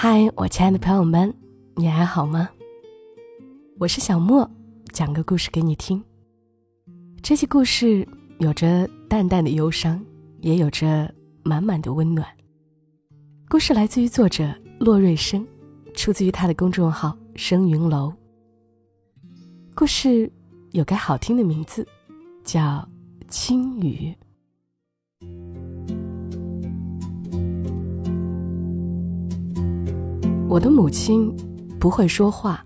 嗨，我亲爱的朋友们，你还好吗？我是小莫，讲个故事给你听。这些故事有着淡淡的忧伤，也有着满满的温暖。故事来自于作者洛瑞生，出自于他的公众号“生云楼”。故事有个好听的名字，叫《青雨》。我的母亲不会说话，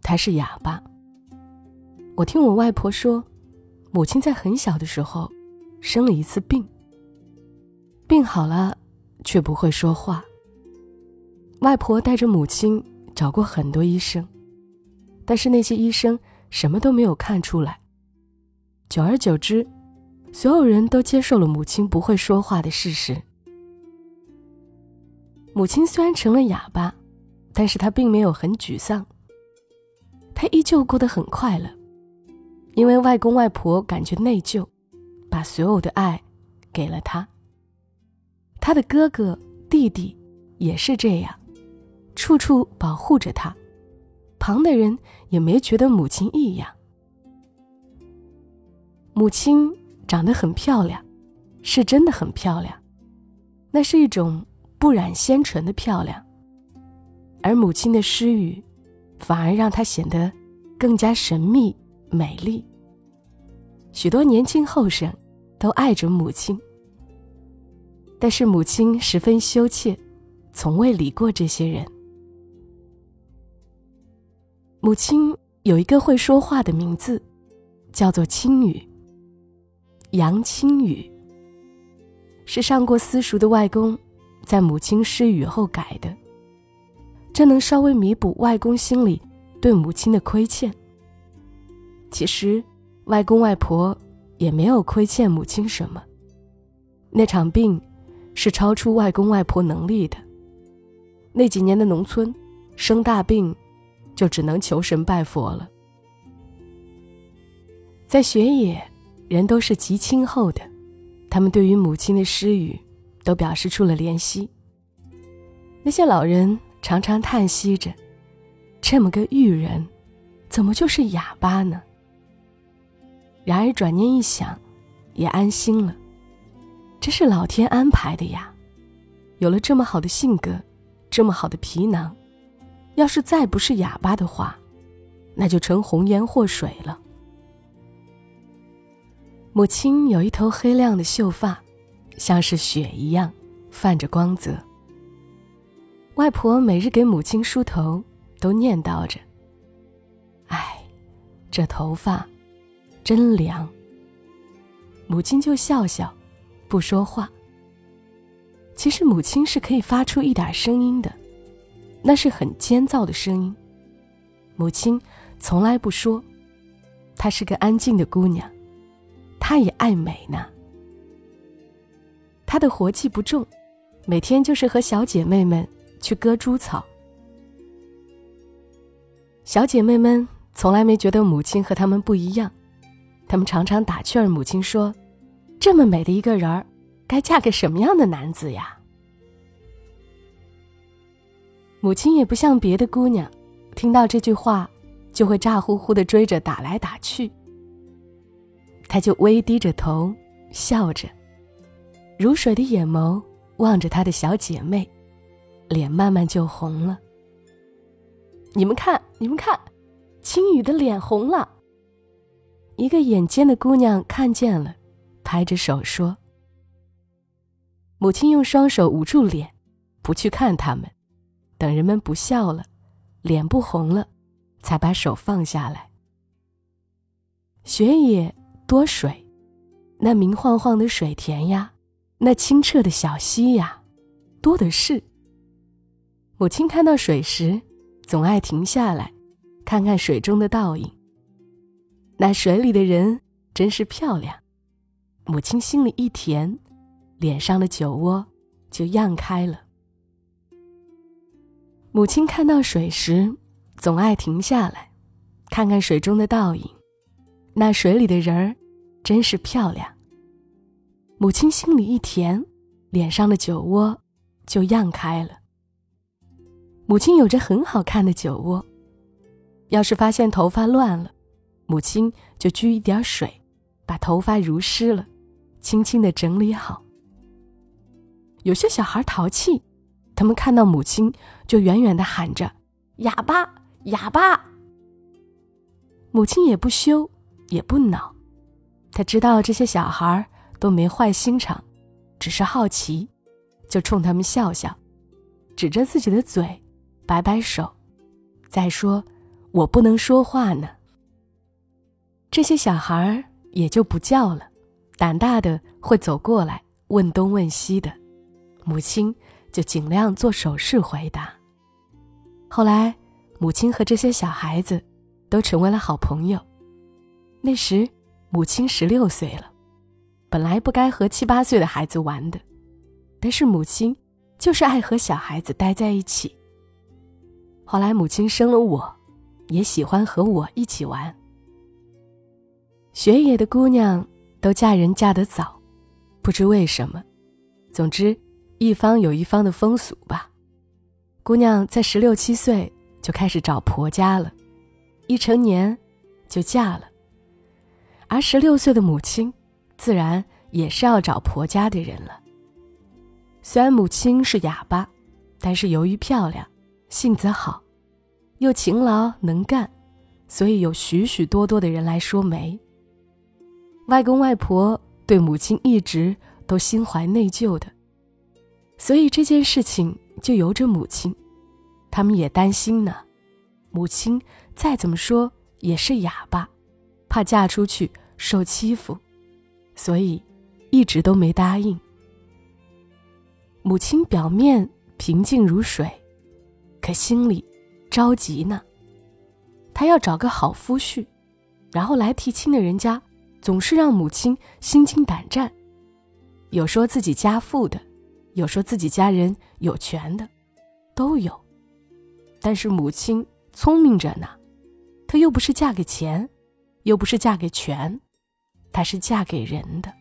她是哑巴。我听我外婆说，母亲在很小的时候生了一次病，病好了却不会说话。外婆带着母亲找过很多医生，但是那些医生什么都没有看出来。久而久之，所有人都接受了母亲不会说话的事实。母亲虽然成了哑巴。但是他并没有很沮丧，他依旧过得很快乐，因为外公外婆感觉内疚，把所有的爱给了他。他的哥哥弟弟也是这样，处处保护着他，旁的人也没觉得母亲异样。母亲长得很漂亮，是真的很漂亮，那是一种不染纤尘的漂亮。而母亲的失语，反而让她显得更加神秘美丽。许多年轻后生都爱着母亲，但是母亲十分羞怯，从未理过这些人。母亲有一个会说话的名字，叫做青雨。杨青雨是上过私塾的外公在母亲失语后改的。这能稍微弥补外公心里对母亲的亏欠。其实，外公外婆也没有亏欠母亲什么。那场病，是超出外公外婆能力的。那几年的农村，生大病，就只能求神拜佛了。在雪野，人都是极亲厚的，他们对于母亲的失语，都表示出了怜惜。那些老人。常常叹息着：“这么个玉人，怎么就是哑巴呢？”然而转念一想，也安心了。这是老天安排的呀。有了这么好的性格，这么好的皮囊，要是再不是哑巴的话，那就成红颜祸水了。母亲有一头黑亮的秀发，像是雪一样，泛着光泽。外婆每日给母亲梳头，都念叨着：“哎，这头发真凉。”母亲就笑笑，不说话。其实母亲是可以发出一点声音的，那是很尖噪的声音。母亲从来不说，她是个安静的姑娘，她也爱美呢。她的活计不重，每天就是和小姐妹们。去割猪草。小姐妹们从来没觉得母亲和她们不一样，她们常常打趣儿母亲说：“这么美的一个人儿，该嫁给什么样的男子呀？”母亲也不像别的姑娘，听到这句话就会咋呼呼的追着打来打去。她就微低着头，笑着，如水的眼眸望着她的小姐妹。脸慢慢就红了。你们看，你们看，青雨的脸红了。一个眼尖的姑娘看见了，拍着手说：“母亲用双手捂住脸，不去看他们，等人们不笑了，脸不红了，才把手放下来。雪野多水，那明晃晃的水田呀，那清澈的小溪呀，多的是。”母亲看到水时，总爱停下来，看看水中的倒影。那水里的人真是漂亮，母亲心里一甜，脸上的酒窝就漾开了。母亲看到水时，总爱停下来，看看水中的倒影。那水里的人儿真是漂亮，母亲心里一甜，脸上的酒窝就漾开了。母亲有着很好看的酒窝。要是发现头发乱了，母亲就掬一点水，把头发濡湿了，轻轻的整理好。有些小孩淘气，他们看到母亲就远远的喊着“哑巴，哑巴”。母亲也不羞，也不恼，他知道这些小孩都没坏心肠，只是好奇，就冲他们笑笑，指着自己的嘴，摆摆手，再说。我不能说话呢。这些小孩儿也就不叫了，胆大的会走过来问东问西的，母亲就尽量做手势回答。后来，母亲和这些小孩子都成为了好朋友。那时，母亲十六岁了，本来不该和七八岁的孩子玩的，但是母亲就是爱和小孩子待在一起。后来，母亲生了我。也喜欢和我一起玩。学野的姑娘都嫁人嫁得早，不知为什么。总之，一方有一方的风俗吧。姑娘在十六七岁就开始找婆家了，一成年就嫁了。而十六岁的母亲，自然也是要找婆家的人了。虽然母亲是哑巴，但是由于漂亮，性子好。又勤劳能干，所以有许许多多的人来说媒。外公外婆对母亲一直都心怀内疚的，所以这件事情就由着母亲，他们也担心呢。母亲再怎么说也是哑巴，怕嫁出去受欺负，所以一直都没答应。母亲表面平静如水，可心里……着急呢，他要找个好夫婿，然后来提亲的人家总是让母亲心惊胆战，有说自己家富的，有说自己家人有权的，都有。但是母亲聪明着呢，她又不是嫁给钱，又不是嫁给权，她是嫁给人的。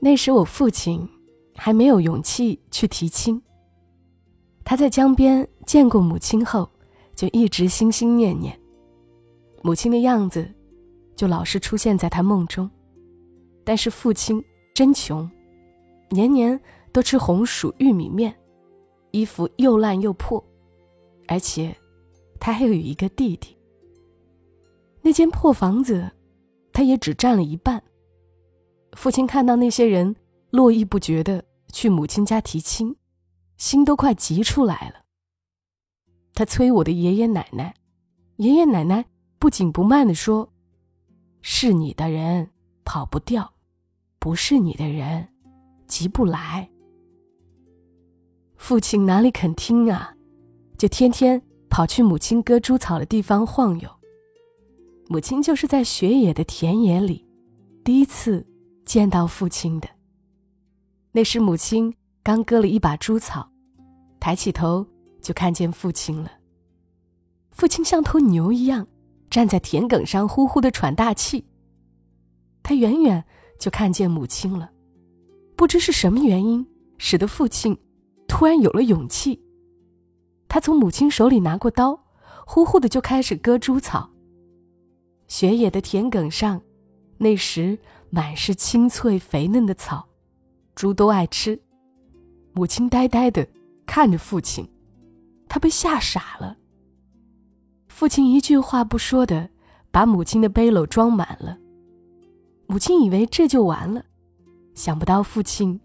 那时我父亲还没有勇气去提亲。他在江边见过母亲后，就一直心心念念。母亲的样子，就老是出现在他梦中。但是父亲真穷，年年都吃红薯玉米面，衣服又烂又破，而且他还有一个弟弟。那间破房子，他也只占了一半。父亲看到那些人络绎不绝的去母亲家提亲。心都快急出来了。他催我的爷爷奶奶，爷爷奶奶不紧不慢地说：“是你的人跑不掉，不是你的人急不来。”父亲哪里肯听啊，就天天跑去母亲割猪草的地方晃悠。母亲就是在雪野的田野里，第一次见到父亲的。那时母亲。刚割了一把猪草，抬起头就看见父亲了。父亲像头牛一样站在田埂上，呼呼的喘大气。他远远就看见母亲了，不知是什么原因，使得父亲突然有了勇气。他从母亲手里拿过刀，呼呼的就开始割猪草。雪野的田埂上，那时满是青翠肥嫩的草，猪都爱吃。母亲呆呆的看着父亲，他被吓傻了。父亲一句话不说的把母亲的背篓装满了。母亲以为这就完了，想不到父亲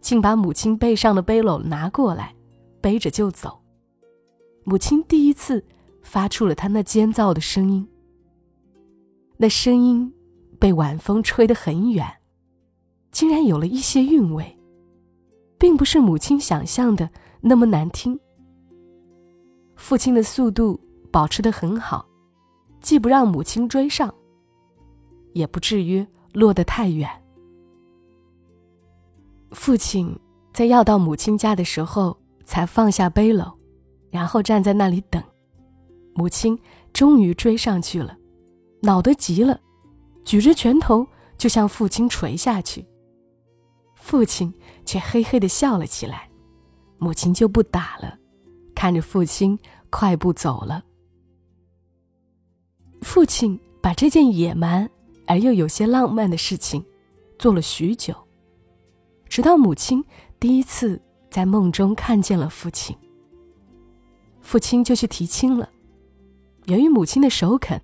竟把母亲背上的背篓拿过来，背着就走。母亲第一次发出了她那尖噪的声音。那声音被晚风吹得很远，竟然有了一些韵味。并不是母亲想象的那么难听。父亲的速度保持得很好，既不让母亲追上，也不至于落得太远。父亲在要到母亲家的时候，才放下背篓，然后站在那里等。母亲终于追上去了，恼得极了，举着拳头就向父亲捶下去。父亲却嘿嘿的笑了起来，母亲就不打了，看着父亲快步走了。父亲把这件野蛮而又有些浪漫的事情做了许久，直到母亲第一次在梦中看见了父亲，父亲就去提亲了。由于母亲的首肯，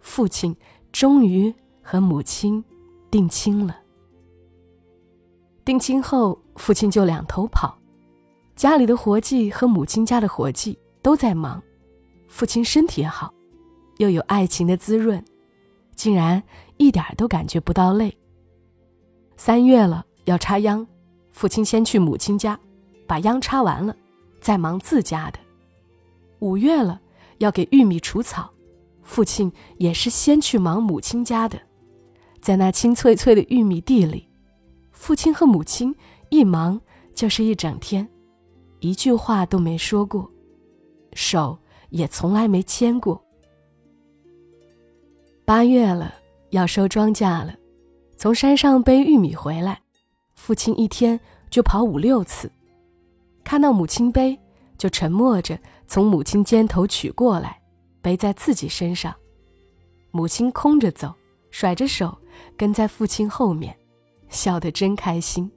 父亲终于和母亲定亲了。定亲后，父亲就两头跑，家里的活计和母亲家的活计都在忙。父亲身体好。又有爱情的滋润，竟然一点都感觉不到累。三月了要插秧，父亲先去母亲家，把秧插完了，再忙自家的。五月了要给玉米除草，父亲也是先去忙母亲家的，在那青翠翠的玉米地里，父亲和母亲一忙就是一整天，一句话都没说过，手也从来没牵过。八月了，要收庄稼了，从山上背玉米回来，父亲一天就跑五六次，看到母亲背，就沉默着从母亲肩头取过来，背在自己身上。母亲空着走，甩着手跟在父亲后面，笑得真开心。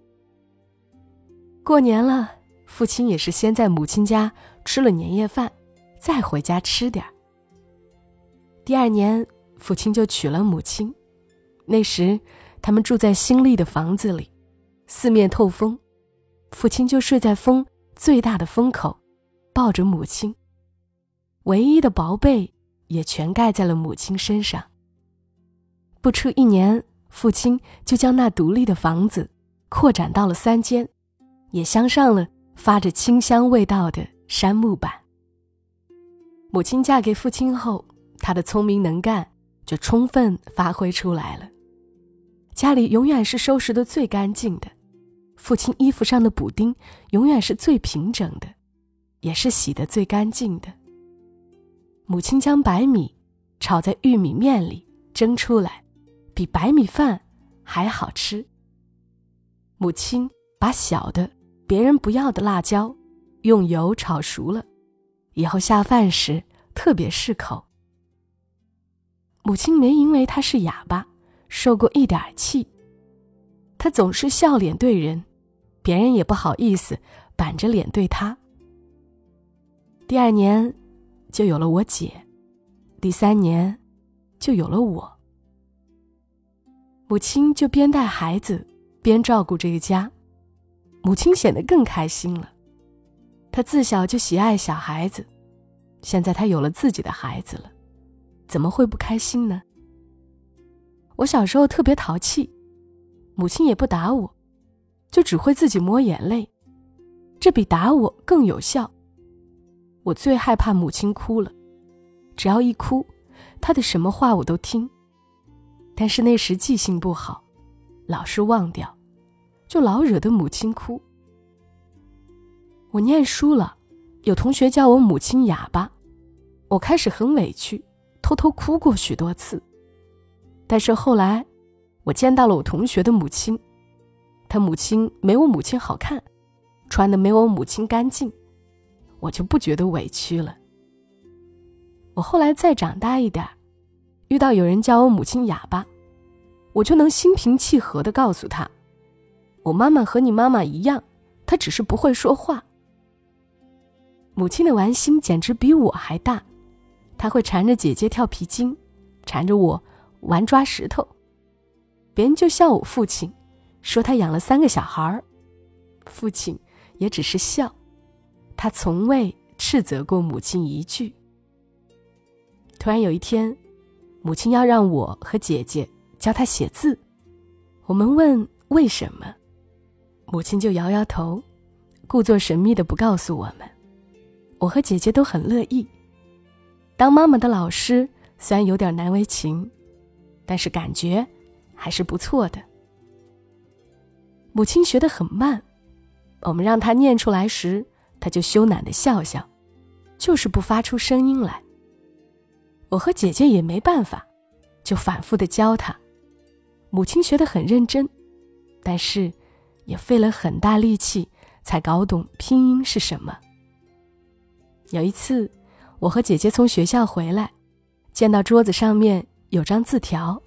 过年了，父亲也是先在母亲家吃了年夜饭，再回家吃点儿。第二年。父亲就娶了母亲，那时他们住在新立的房子里，四面透风，父亲就睡在风最大的风口，抱着母亲，唯一的薄被也全盖在了母亲身上。不出一年，父亲就将那独立的房子扩展到了三间，也镶上了发着清香味道的杉木板。母亲嫁给父亲后，他的聪明能干。就充分发挥出来了。家里永远是收拾的最干净的，父亲衣服上的补丁永远是最平整的，也是洗的最干净的。母亲将白米炒在玉米面里蒸出来，比白米饭还好吃。母亲把小的别人不要的辣椒用油炒熟了，以后下饭时特别适口。母亲没因为他是哑巴，受过一点气。他总是笑脸对人，别人也不好意思板着脸对他。第二年，就有了我姐；第三年，就有了我。母亲就边带孩子，边照顾这个家，母亲显得更开心了。她自小就喜爱小孩子，现在她有了自己的孩子了。怎么会不开心呢？我小时候特别淘气，母亲也不打我，就只会自己抹眼泪，这比打我更有效。我最害怕母亲哭了，只要一哭，她的什么话我都听。但是那时记性不好，老是忘掉，就老惹得母亲哭。我念书了，有同学叫我母亲哑巴，我开始很委屈。偷偷哭过许多次，但是后来，我见到了我同学的母亲，他母亲没我母亲好看，穿的没我母亲干净，我就不觉得委屈了。我后来再长大一点，遇到有人叫我母亲哑巴，我就能心平气和的告诉他，我妈妈和你妈妈一样，她只是不会说话。母亲的玩心简直比我还大。他会缠着姐姐跳皮筋，缠着我玩抓石头，别人就笑我父亲，说他养了三个小孩儿，父亲也只是笑，他从未斥责过母亲一句。突然有一天，母亲要让我和姐姐教她写字，我们问为什么，母亲就摇摇头，故作神秘的不告诉我们，我和姐姐都很乐意。当妈妈的老师虽然有点难为情，但是感觉还是不错的。母亲学得很慢，我们让她念出来时，她就羞赧的笑笑，就是不发出声音来。我和姐姐也没办法，就反复的教她。母亲学得很认真，但是也费了很大力气才搞懂拼音是什么。有一次，我和姐姐从学校回来，见到桌子上面有张字条，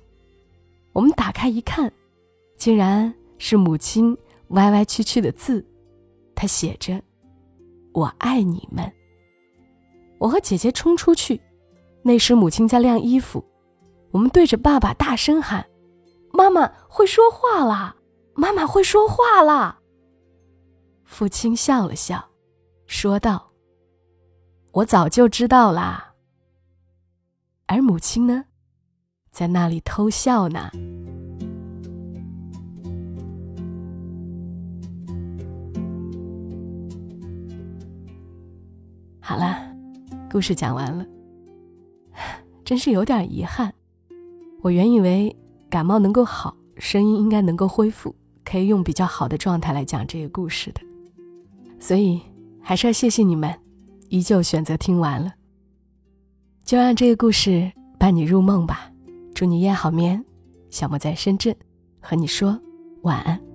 我们打开一看，竟然是母亲歪歪曲曲的字，它写着：“我爱你们。”我和姐姐冲出去，那时母亲在晾衣服，我们对着爸爸大声喊：“妈妈会说话啦！妈妈会说话啦！”父亲笑了笑，说道：“我早就知道啦。”而母亲呢，在那里偷笑呢。好了。故事讲完了，真是有点遗憾。我原以为感冒能够好，声音应该能够恢复，可以用比较好的状态来讲这个故事的。所以还是要谢谢你们，依旧选择听完了。就让这个故事伴你入梦吧。祝你夜好眠。小莫在深圳，和你说晚安。